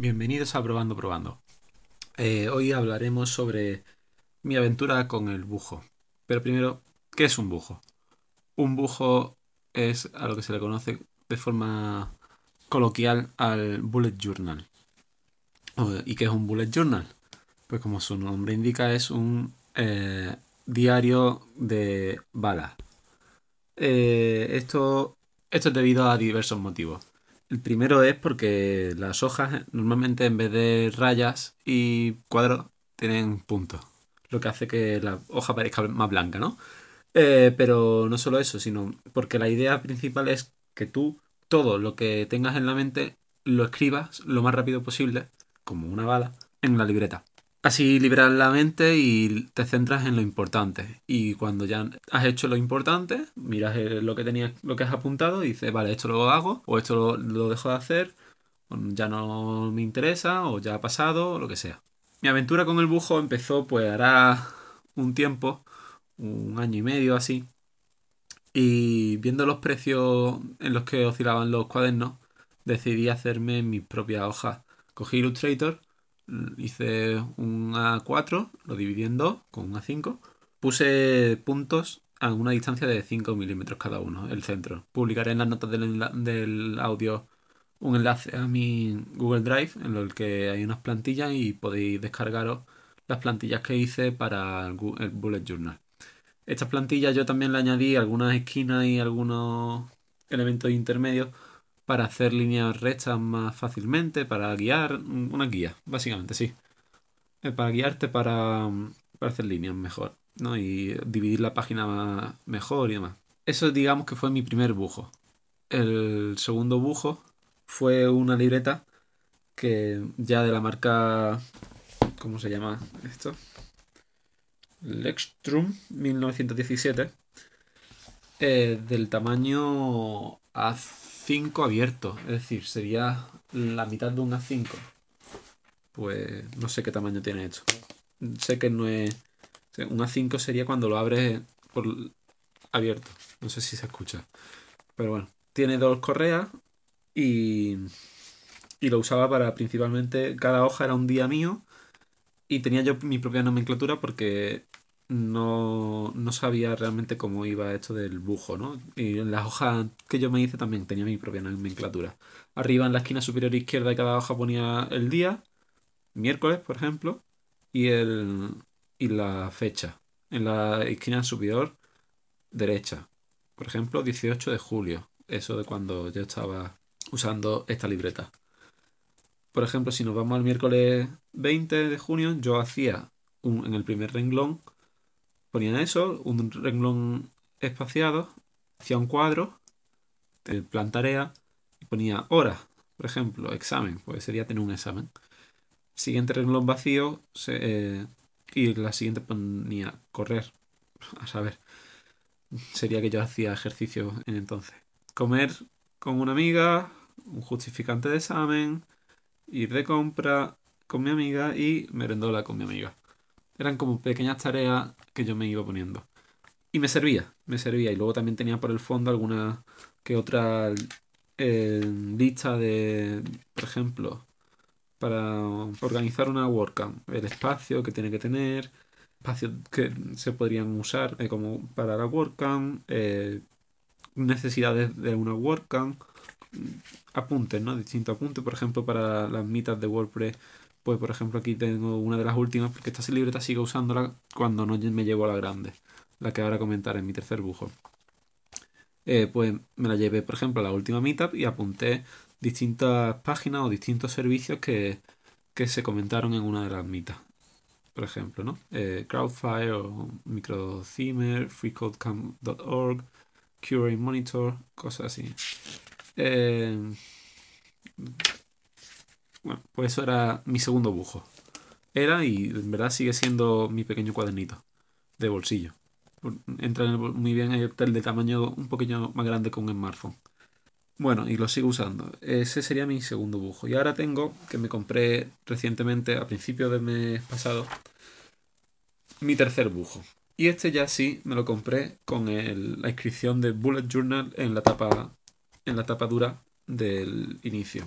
Bienvenidos a Probando Probando. Eh, hoy hablaremos sobre mi aventura con el bujo. Pero primero, ¿qué es un bujo? Un bujo es a lo que se le conoce de forma coloquial al bullet journal. ¿Y qué es un bullet journal? Pues como su nombre indica, es un eh, diario de balas. Eh, esto, esto es debido a diversos motivos. El primero es porque las hojas normalmente en vez de rayas y cuadros tienen puntos, lo que hace que la hoja parezca más blanca, ¿no? Eh, pero no solo eso, sino porque la idea principal es que tú todo lo que tengas en la mente lo escribas lo más rápido posible, como una bala, en la libreta. Así liberas la mente y te centras en lo importante. Y cuando ya has hecho lo importante, miras lo que tenías, lo que has apuntado y dices, vale, esto lo hago, o esto lo, dejo de hacer, o ya no me interesa, o ya ha pasado, o lo que sea. Mi aventura con el bujo empezó pues hará un tiempo, un año y medio así. Y viendo los precios en los que oscilaban los cuadernos, decidí hacerme mi propia hoja. Cogí Illustrator hice un A4, lo dividí en dos con un A5. Puse puntos a una distancia de 5 milímetros cada uno, el centro. Publicaré en las notas del, audio un enlace a mi Google Drive en el que hay unas plantillas y podéis descargaros las plantillas que hice para el Bullet Journal. Estas plantillas yo también le añadí algunas esquinas y algunos elementos intermedios para hacer líneas rectas más fácilmente, para guiar, una guía, básicamente, sí. Eh, para guiarte para, para hacer líneas mejor, ¿no? Y dividir la página mejor y demás. Eso digamos que fue mi primer bujo. El segundo bujo fue una libreta que ya de la marca... ¿Cómo se llama esto? Lextrum 1917. Eh, del tamaño A5 5 abierto, es decir, sería la mitad de un A5. Pues no sé qué tamaño tiene esto. Sé que no es. Un A5 sería cuando lo abres por abierto. No sé si se escucha. Pero bueno, tiene dos correas y, y lo usaba para principalmente. Cada hoja era un día mío y tenía yo mi propia nomenclatura porque no, no, sabía realmente cómo iba esto del bujo, ¿no? Y en las hojas que yo me hice también tenía mi propia nomenclatura. Arriba en la esquina superior izquierda de cada hoja ponía el día, miércoles, por ejemplo, y, el, y la fecha. En la esquina superior derecha, por ejemplo, 18 de julio. Eso de cuando yo estaba usando esta libreta. Por ejemplo, si nos vamos al miércoles 20 de junio, yo hacía un, en el primer renglón ponía eso, un renglón espaciado, hacía un cuadro de plan tarea y ponía hora, por ejemplo, examen, pues sería tener un examen. Siguiente renglón vacío eh, y la siguiente ponía correr, a saber, sería que yo hacía ejercicio en entonces. Comer con una amiga, un justificante de examen, ir de compra con mi amiga y merendola con mi amiga. Eran como pequeñas tareas que yo me iba poniendo. Y me servía, me servía. Y luego también tenía por el fondo alguna que otra eh, lista de, por ejemplo, para organizar una WordCamp. El espacio que tiene que tener, espacios que se podrían usar eh, como para la WordCamp, eh, necesidades de una WordCamp, apuntes, ¿no? Distintos apuntes, por ejemplo, para las mitas de WordPress pues por ejemplo aquí tengo una de las últimas, porque esta libreta sigo usándola cuando no me llevo a la grande, la que ahora comentaré en mi tercer bujo. Eh, pues me la llevé, por ejemplo, a la última meetup y apunté distintas páginas o distintos servicios que, se comentaron en una de las meetups. Por ejemplo, ¿no? Eh, Crowdfire o MicroThemer, FreeCodeCamp.org, Curate Monitor, cosas así. Eh, bueno, pues eso era mi segundo bujo. Era y en verdad sigue siendo mi pequeño cuadernito de bolsillo. Entra muy bien el de tamaño un poquito más grande que un smartphone. Bueno, y lo sigo usando. Ese sería mi segundo bujo. Y ahora tengo, que me compré recientemente, a principios del mes pasado, mi tercer bujo. Y este ya sí me lo compré con la inscripción de Bullet Journal en la tapa, en la tapa dura del inicio.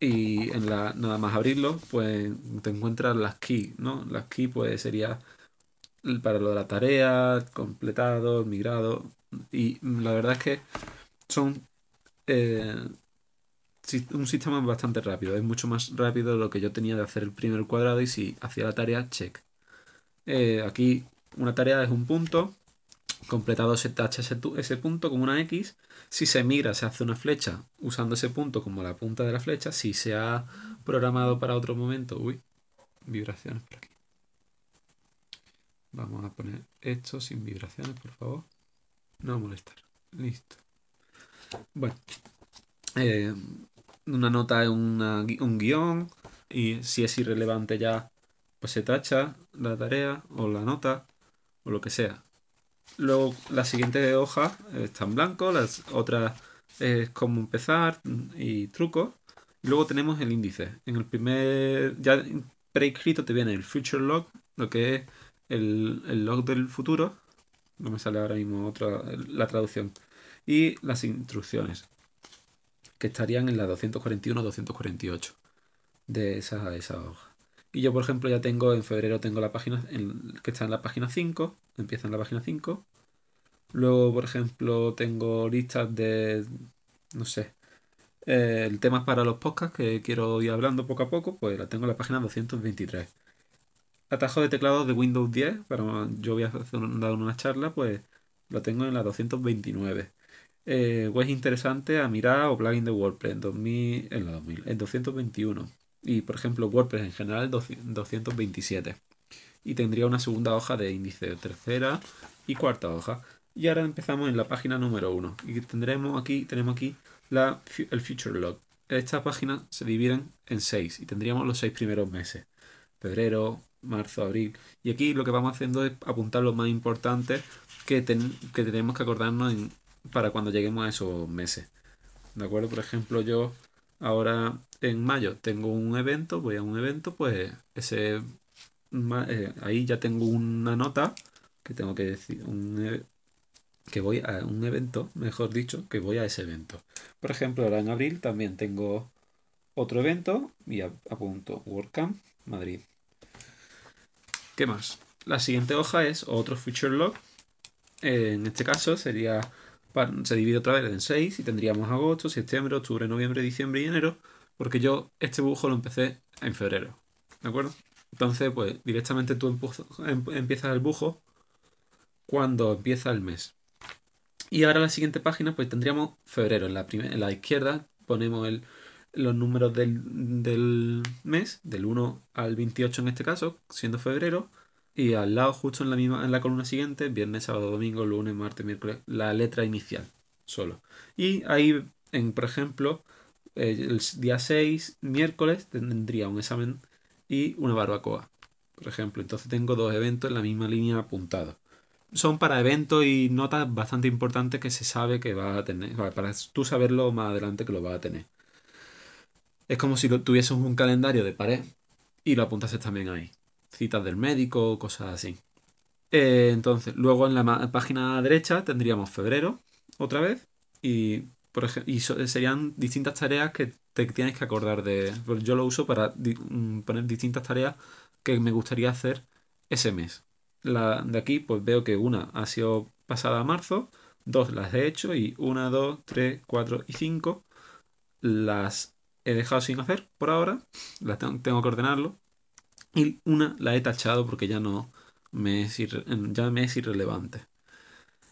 Y en la, nada más abrirlo, pues te encuentras las key, ¿no? Las key pues sería para lo de la tarea, completado, migrado. Y la verdad es que son eh, un sistema bastante rápido. Es mucho más rápido lo que yo tenía de hacer el primer cuadrado y si hacía la tarea, check. Eh, aquí una tarea es un punto, completado se tacha ese, ese, punto con una X. Si se mira, se hace una flecha usando ese punto como la punta de la flecha. Si se ha programado para otro momento, uy, vibraciones por aquí. Vamos a poner esto sin vibraciones, por favor. No molestar. Listo. Bueno, eh, una nota es un guion y si es irrelevante ya, pues se tacha la tarea o la nota o lo que sea. Luego la siguiente hoja está en blanco, las otras es cómo empezar y trucos. Luego tenemos el índice. En el primer, ya preescrito te viene el future log, lo que es el, el log del futuro. No me sale ahora mismo otra, la traducción. Y las instrucciones que estarían en la 241-248 de esa, esa hoja. Y yo, por ejemplo, ya tengo en febrero tengo la página que está en la página 5, empieza en la página 5. Luego, por ejemplo, tengo listas de, no sé, eh, el tema para los podcasts que quiero ir hablando poco a poco, pues la tengo en la página 223. Atajo de teclado de Windows 10, para yo voy a hacer una charla, pues lo tengo en la 229 eh, web interesante a mirar o plugin de WordPress en, 2000, en, la 2000, en 221. Y por ejemplo, WordPress en general 227. Y tendría una segunda hoja de índice, tercera y cuarta hoja. Y ahora empezamos en la página número 1. Y tendremos aquí, tenemos aquí la, el Future Log. Esta página se divide en 6 y tendríamos los 6 primeros meses. Febrero, marzo, abril. Y aquí lo que vamos haciendo es apuntar lo más importante que, que tenemos que acordarnos para cuando lleguemos a esos meses. ¿De acuerdo? Por ejemplo, yo ahora en mayo tengo un evento, voy a un evento, pues ese eh, ahí ya tengo una nota que tengo que decir e, que voy a un evento, mejor dicho, que voy a ese evento. Por ejemplo, ahora en abril también tengo otro evento y apunto WordCamp Madrid. ¿Qué más? La siguiente hoja es otro feature log. En este caso sería se divide otra vez en 6 y tendríamos agosto, septiembre, octubre, noviembre, diciembre y enero, porque yo este dibujo lo empecé en febrero, ¿de acuerdo? Entonces, pues directamente tú em, empiezas el bujo cuando empieza el mes. Y ahora la siguiente página, pues tendríamos febrero. En la, en la izquierda ponemos el, los números del, del mes, del 1 al 28 en este caso, siendo febrero. Y al lado, justo en la misma, en la columna siguiente, viernes, sábado, domingo, lunes, martes, miércoles, la letra inicial, solo. Y ahí, en, por ejemplo, eh, el día 6, miércoles, tendría un examen y una barbacoa. Por ejemplo, entonces tengo dos eventos en la misma línea apuntados. Son para eventos y notas bastante importantes que se sabe que va a tener. Para tú saberlo más adelante que lo va a tener. Es como si tuvieses un calendario de pared y lo apuntases también ahí citas del médico, cosas así. Eh, entonces, luego en la página derecha tendríamos febrero, otra vez, y, por y serían distintas tareas que te tienes que acordar de. Pues yo lo uso para mm, poner distintas tareas que me gustaría hacer ese mes. La de aquí, pues veo que una ha sido pasada a marzo, dos las he hecho y una, dos, tres, cuatro y cinco las he dejado sin hacer por ahora. Las tengo que ordenarlo y una la he tachado porque ya no me es, ya me es irrelevante.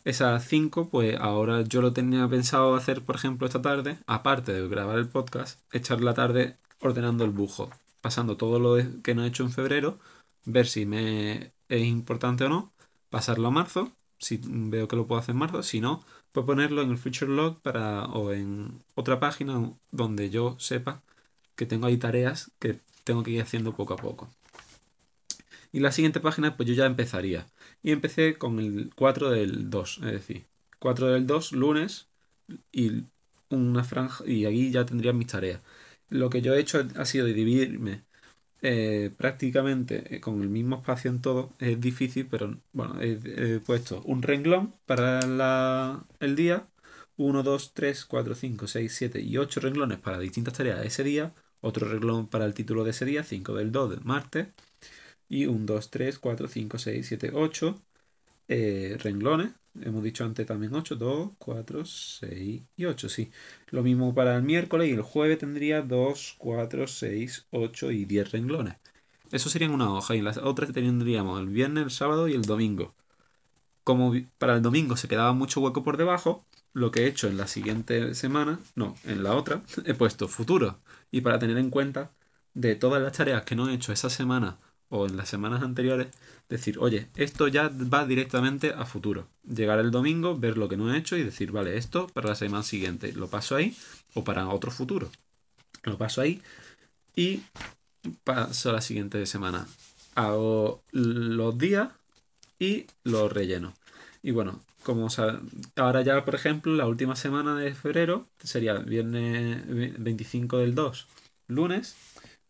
Esas cinco, pues ahora yo lo tenía pensado hacer, por ejemplo, esta tarde, aparte de grabar el podcast, echar la tarde ordenando el bujo, pasando todo lo que no he hecho en febrero, ver si me es importante o no, pasarlo a marzo, si veo que lo puedo hacer en marzo, si no, pues ponerlo en el future log para, o en otra página donde yo sepa que tengo ahí tareas que tengo que ir haciendo poco a poco. Y la siguiente página, pues yo ya empezaría. Y empecé con el 4 del 2, es decir, 4 del 2, lunes, y una franja, y ahí ya tendría mis tareas. Lo que yo he hecho ha sido dividirme eh, prácticamente eh, con el mismo espacio en todo. Es difícil, pero bueno, he, puesto un renglón para la, el día. 1, 2, 3, 4, 5, 6, 7 y 8 renglones para distintas tareas ese día. otro renglón para el título de ese día, 5 del 2 del martes, y un 2, 3, 4, 5, 6, 7, 8 renglones. Hemos dicho antes también 8, 2, 4, 6 y 8, sí. Lo mismo para el miércoles y el jueves tendría 2, 4, 6, 8 y 10 renglones. Eso serían una hoja y las otras tendríamos el viernes, el sábado y el domingo. Como para el domingo se quedaba mucho hueco por debajo, lo que he hecho en la siguiente semana, no, en la otra, he puesto futuro. Y para tener en cuenta de todas las tareas que no he hecho esa semana o en las semanas anteriores, decir, oye, esto ya va directamente a futuro. Llegar el domingo, ver lo que no he hecho y decir, vale, esto para la semana siguiente lo paso ahí o para otro futuro. Lo paso ahí y paso la siguiente semana. Hago los días y los relleno. Y bueno, como ahora ya, por ejemplo, la última semana de febrero sería viernes 25 del 2, lunes,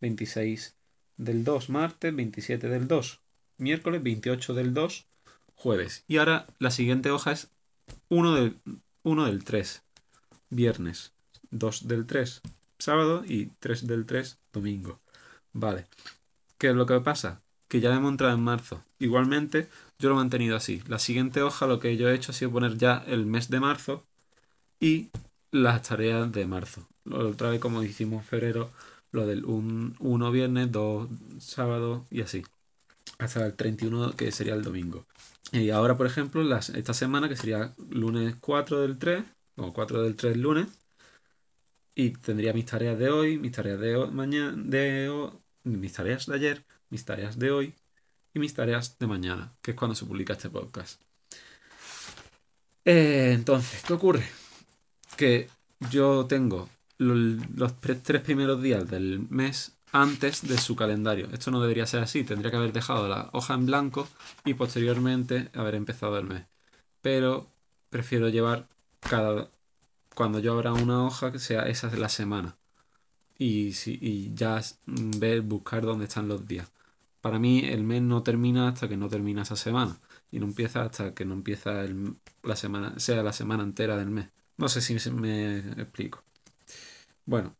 26 del 2, martes, 27 del 2, miércoles, 28 del 2, jueves. Y ahora la siguiente hoja es 1 del, 1 del 3, viernes, 2 del 3, sábado y 3 del 3, domingo. Vale. ¿Qué es lo que pasa? Que ya hemos entrado en marzo. Igualmente, yo lo he mantenido así. La siguiente hoja lo que yo he hecho ha sido poner ya el mes de marzo y las tareas de marzo. Otra vez como hicimos en febrero, lo del 1 viernes, 2 sábado y así. Hasta el 31 que sería el domingo. Y ahora, por ejemplo, las, esta semana que sería lunes 4 del 3, o 4 del 3 lunes. Y tendría mis tareas de hoy, mis tareas de mañana, de mis tareas de ayer, mis tareas de hoy y mis tareas de mañana, que es cuando se publica este podcast. Eh, entonces, ¿qué ocurre? Que yo tengo los tres primeros días del mes antes de su calendario. Esto no debería ser así, tendría que haber dejado la hoja en blanco y posteriormente haber empezado el mes. Pero prefiero llevar cada... Cuando yo abra una hoja que sea esa de la semana. Y, si, y ya ver, buscar dónde están los días. Para mí el mes no termina hasta que no termina esa semana. Y no empieza hasta que no empieza la semana, sea la semana entera del mes. No sé si me explico. Bueno,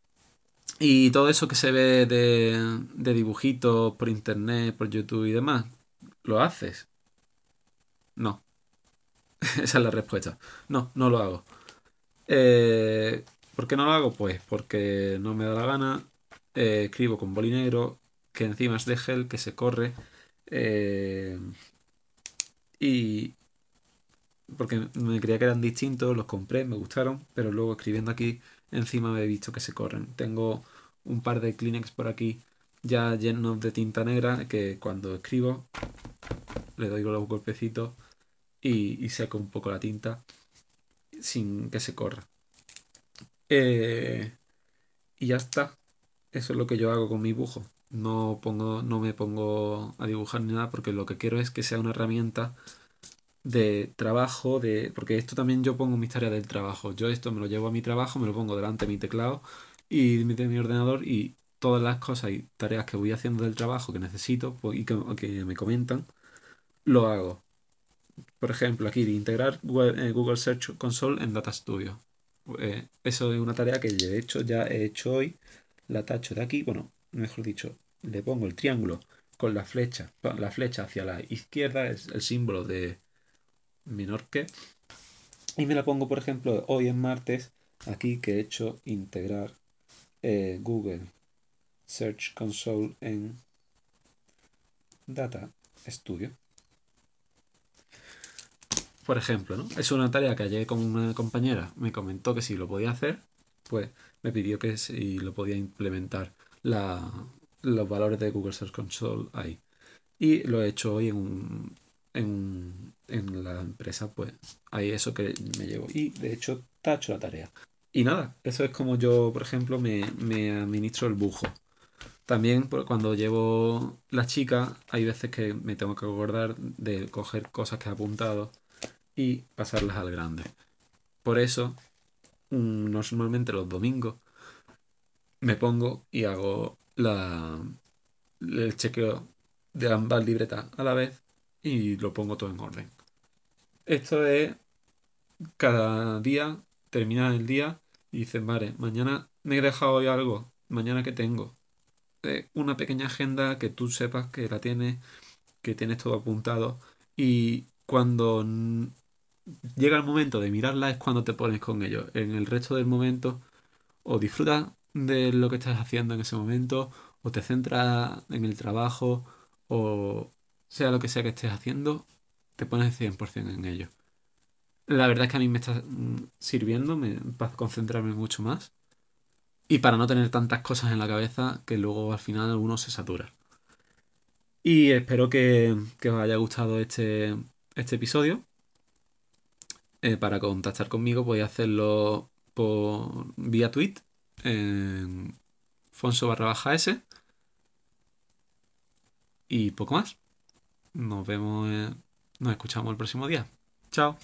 y todo eso que se ve de, dibujitos por internet, por YouTube y demás, ¿lo haces? No. Esa es la respuesta. No, no lo hago. Eh, ¿Por qué no lo hago? Pues porque no me da la gana. Eh, escribo con boli negro, que encima es de gel, que se corre. Eh, y porque me creía que eran distintos, los compré, me gustaron, pero luego escribiendo aquí encima me he visto que se corren. Tengo un par de Kleenex por aquí ya llenos de tinta negra que cuando escribo le doy los golpecitos y, y seco un poco la tinta sin que se corra. Eh, y ya está. Eso es lo que yo hago con mi dibujo. No, pongo, no me pongo a dibujar ni nada porque lo que quiero es que sea una herramienta de trabajo, de porque esto también yo pongo mis tareas del trabajo. Yo esto me lo llevo a mi trabajo, me lo pongo delante de mi teclado y de mi ordenador y todas las cosas y tareas que voy haciendo del trabajo que necesito pues, y que, me comentan, lo hago. Por ejemplo, aquí de integrar eh, Google Search Console en Data Studio. Eh, eso es una tarea que de hecho ya he hecho hoy. La tacho de aquí, bueno, mejor dicho, le pongo el triángulo con la flecha, la flecha hacia la izquierda es el símbolo de menor que. Y me la pongo, por ejemplo, hoy en martes, aquí que he hecho integrar eh, Google Search Console en Data Studio. Por ejemplo, ¿no? Es una tarea que ayer con una compañera me comentó que si lo podía hacer, pues me pidió que si lo podía implementar los valores de Google Search Console ahí. Y lo he hecho hoy en, un, en, en la empresa, pues ahí eso que me llevo. Y de hecho, tacho la tarea. Y nada, eso es como yo, por ejemplo, me, administro el bujo. También cuando llevo la chica, hay veces que me tengo que acordar de coger cosas que he apuntado y pasarlas al grande. Por eso, mm, normalmente los domingos me pongo y hago la, el chequeo de ambas libretas a la vez y lo pongo todo en orden. Esto es cada día, terminar el día y dicen, vale, mañana me he dejado hoy algo. mañana que tengo. Eh, una pequeña agenda que tú sepas que la tienes, que tienes todo apuntado y cuando llega el momento de mirarla es cuando te pones con ello. En el resto del momento o disfrutas de lo que estás haciendo en ese momento o te centras en el trabajo o sea lo que sea que estés haciendo, te pones 100% en ello. La verdad es que a mí me está mm, sirviendo me, para concentrarme mucho más y para no tener tantas cosas en la cabeza que luego al final uno se satura. Y espero que, que os haya gustado este, este episodio. Eh, para contactar conmigo podéis hacerlo por vía tweet en Fonso barra baja S y poco más. Nos vemos, eh, nos escuchamos el próximo día. Chao.